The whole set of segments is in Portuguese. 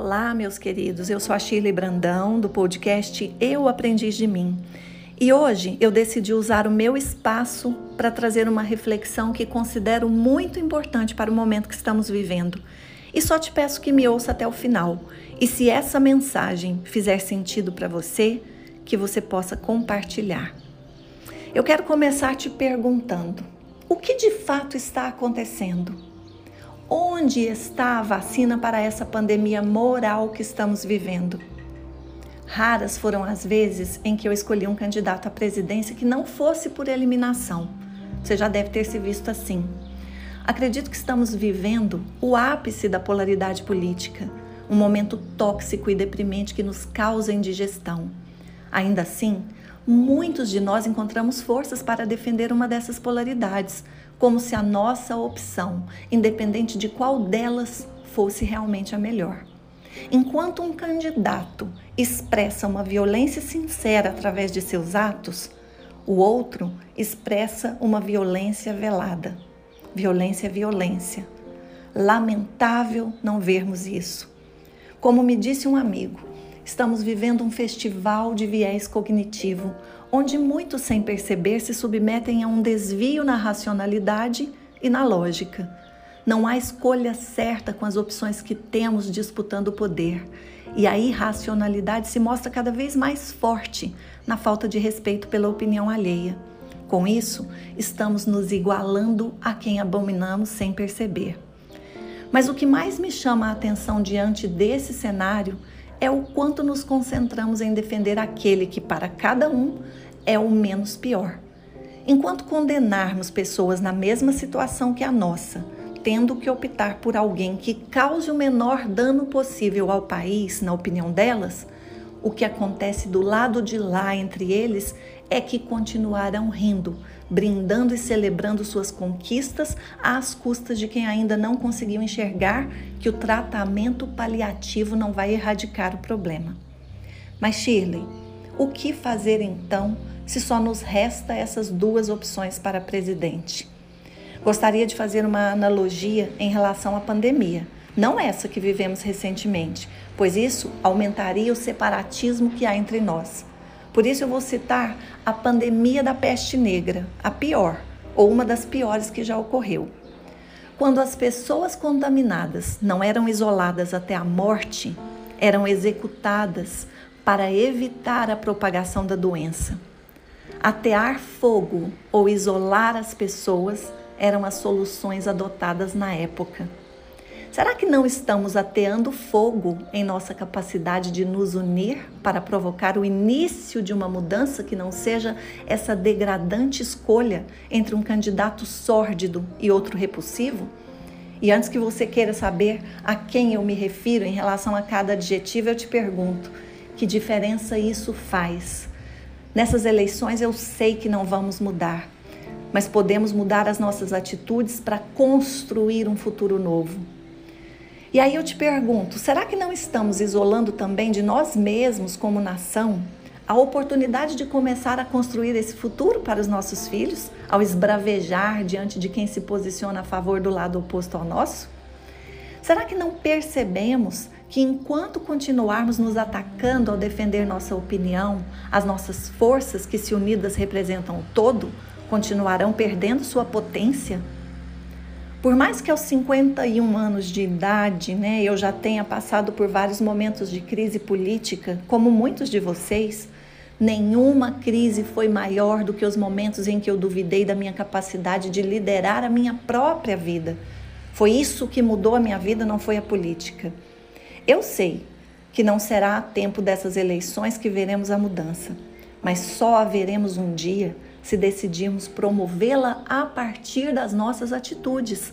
Olá, meus queridos. Eu sou a Shirley Brandão do podcast Eu Aprendiz de Mim. E hoje eu decidi usar o meu espaço para trazer uma reflexão que considero muito importante para o momento que estamos vivendo. E só te peço que me ouça até o final. E se essa mensagem fizer sentido para você, que você possa compartilhar. Eu quero começar te perguntando: o que de fato está acontecendo? Onde está a vacina para essa pandemia moral que estamos vivendo? Raras foram as vezes em que eu escolhi um candidato à presidência que não fosse por eliminação. Você já deve ter se visto assim. Acredito que estamos vivendo o ápice da polaridade política, um momento tóxico e deprimente que nos causa indigestão. Ainda assim, muitos de nós encontramos forças para defender uma dessas polaridades, como se a nossa opção, independente de qual delas, fosse realmente a melhor. Enquanto um candidato expressa uma violência sincera através de seus atos, o outro expressa uma violência velada. Violência é violência. Lamentável não vermos isso. Como me disse um amigo, estamos vivendo um festival de viés cognitivo, onde muitos, sem perceber, se submetem a um desvio na racionalidade e na lógica. Não há escolha certa com as opções que temos disputando o poder. E a irracionalidade se mostra cada vez mais forte na falta de respeito pela opinião alheia. Com isso, estamos nos igualando a quem abominamos sem perceber. Mas o que mais me chama a atenção diante desse cenário é o quanto nos concentramos em defender aquele que, para cada um, é o menos pior. Enquanto condenarmos pessoas na mesma situação que a nossa, tendo que optar por alguém que cause o menor dano possível ao país, na opinião delas, o que acontece do lado de lá entre eles é que continuarão rindo, brindando e celebrando suas conquistas às custas de quem ainda não conseguiu enxergar que o tratamento paliativo não vai erradicar o problema. Mas Shirley, o que fazer então se só nos resta essas duas opções para presidente? Gostaria de fazer uma analogia em relação à pandemia, não essa que vivemos recentemente, pois isso aumentaria o separatismo que há entre nós. Por isso eu vou citar a pandemia da peste negra, a pior, ou uma das piores que já ocorreu. Quando as pessoas contaminadas não eram isoladas até a morte, eram executadas para evitar a propagação da doença. Atear fogo ou isolar as pessoas eram as soluções adotadas na época. Será que não estamos ateando fogo em nossa capacidade de nos unir para provocar o início de uma mudança que não seja essa degradante escolha entre um candidato sórdido e outro repulsivo? E antes que você queira saber a quem eu me refiro em relação a cada adjetivo, eu te pergunto: que diferença isso faz? Nessas eleições eu sei que não vamos mudar, mas podemos mudar as nossas atitudes para construir um futuro novo. E aí eu te pergunto: será que não estamos isolando também de nós mesmos, como nação, a oportunidade de começar a construir esse futuro para os nossos filhos, ao esbravejar diante de quem se posiciona a favor do lado oposto ao nosso? Será que não percebemos que enquanto continuarmos nos atacando ao defender nossa opinião, as nossas forças que se unidas representam o todo continuarão perdendo sua potência? Por mais que aos 51 anos de idade, né, eu já tenha passado por vários momentos de crise política, como muitos de vocês, nenhuma crise foi maior do que os momentos em que eu duvidei da minha capacidade de liderar a minha própria vida. Foi isso que mudou a minha vida, não foi a política. Eu sei que não será a tempo dessas eleições que veremos a mudança, mas só a veremos um dia se decidirmos promovê-la a partir das nossas atitudes.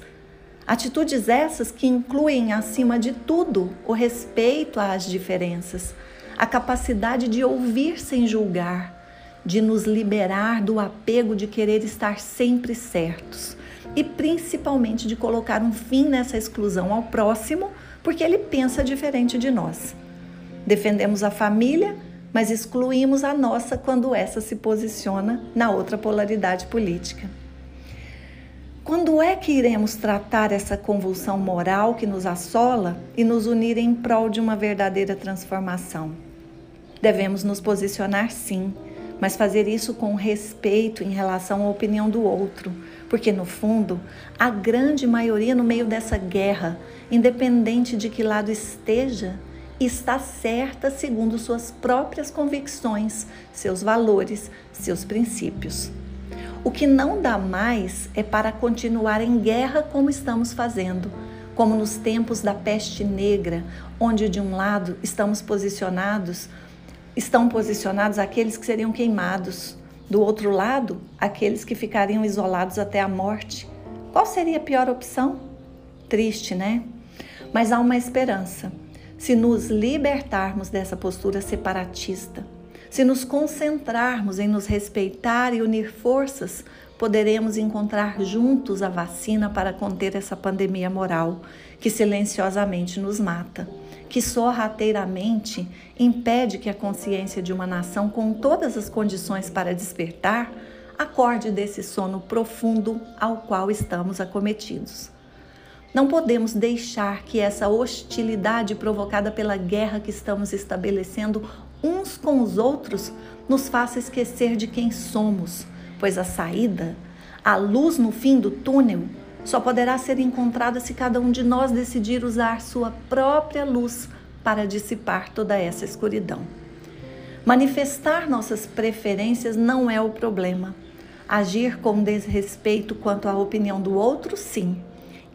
Atitudes essas que incluem, acima de tudo, o respeito às diferenças, a capacidade de ouvir sem julgar, de nos liberar do apego de querer estar sempre certos e principalmente de colocar um fim nessa exclusão ao próximo porque ele pensa diferente de nós. Defendemos a família mas excluímos a nossa quando essa se posiciona na outra polaridade política. Quando é que iremos tratar essa convulsão moral que nos assola e nos unir em prol de uma verdadeira transformação? Devemos nos posicionar sim, mas fazer isso com respeito em relação à opinião do outro, porque no fundo, a grande maioria no meio dessa guerra, independente de que lado esteja, está certa segundo suas próprias convicções, seus valores, seus princípios. O que não dá mais é para continuar em guerra como estamos fazendo, como nos tempos da peste negra, onde de um lado estamos posicionados, estão posicionados aqueles que seriam queimados, do outro lado, aqueles que ficariam isolados até a morte. Qual seria a pior opção? Triste, né? Mas há uma esperança. Se nos libertarmos dessa postura separatista, se nos concentrarmos em nos respeitar e unir forças, poderemos encontrar juntos a vacina para conter essa pandemia moral que silenciosamente nos mata, que sorrateiramente impede que a consciência de uma nação com todas as condições para despertar acorde desse sono profundo ao qual estamos acometidos. Não podemos deixar que essa hostilidade provocada pela guerra que estamos estabelecendo uns com os outros nos faça esquecer de quem somos, pois a saída, a luz no fim do túnel, só poderá ser encontrada se cada um de nós decidir usar sua própria luz para dissipar toda essa escuridão. Manifestar nossas preferências não é o problema. Agir com desrespeito quanto à opinião do outro, sim.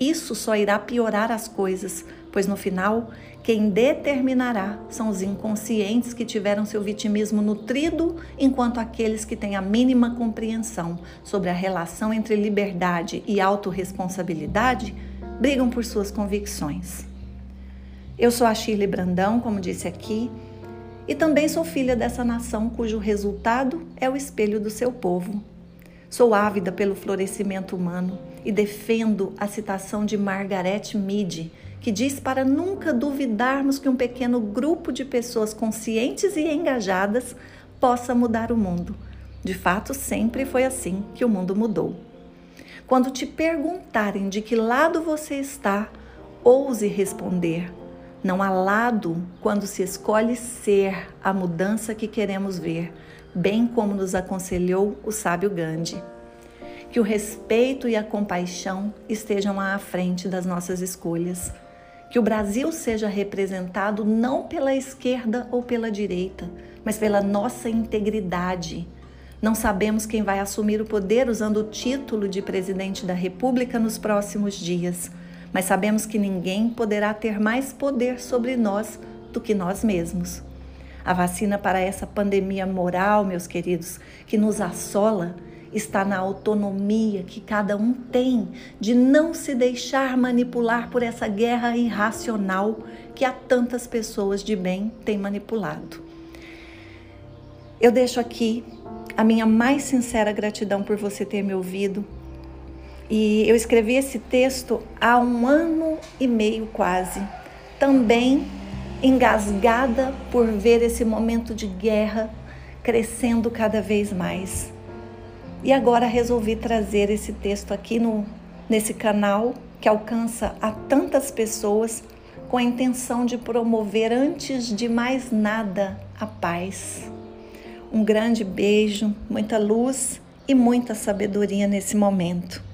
Isso só irá piorar as coisas, pois no final, quem determinará são os inconscientes que tiveram seu vitimismo nutrido, enquanto aqueles que têm a mínima compreensão sobre a relação entre liberdade e autorresponsabilidade brigam por suas convicções. Eu sou a Shirley Brandão, como disse aqui, e também sou filha dessa nação cujo resultado é o espelho do seu povo. Sou ávida pelo florescimento humano e defendo a citação de Margaret Mead, que diz para nunca duvidarmos que um pequeno grupo de pessoas conscientes e engajadas possa mudar o mundo. De fato, sempre foi assim que o mundo mudou. Quando te perguntarem de que lado você está, ouse responder. Não há lado quando se escolhe ser a mudança que queremos ver, bem como nos aconselhou o sábio Gandhi. Que o respeito e a compaixão estejam à frente das nossas escolhas que o Brasil seja representado não pela esquerda ou pela direita, mas pela nossa integridade. Não sabemos quem vai assumir o poder usando o título de presidente da República nos próximos dias, mas sabemos que ninguém poderá ter mais poder sobre nós do que nós mesmos. A vacina para essa pandemia moral, meus queridos, que nos assola, está na autonomia que cada um tem de não se deixar manipular por essa guerra irracional que há tantas pessoas de bem têm manipulado. Eu deixo aqui a minha mais sincera gratidão por você ter me ouvido. E eu escrevi esse texto há um ano e meio quase, também engasgada por ver esse momento de guerra crescendo cada vez mais. E agora resolvi trazer esse texto aqui no, nesse canal que alcança a tantas pessoas com a intenção de promover, antes de mais nada, a paz. Um grande beijo, muita luz e muita sabedoria nesse momento.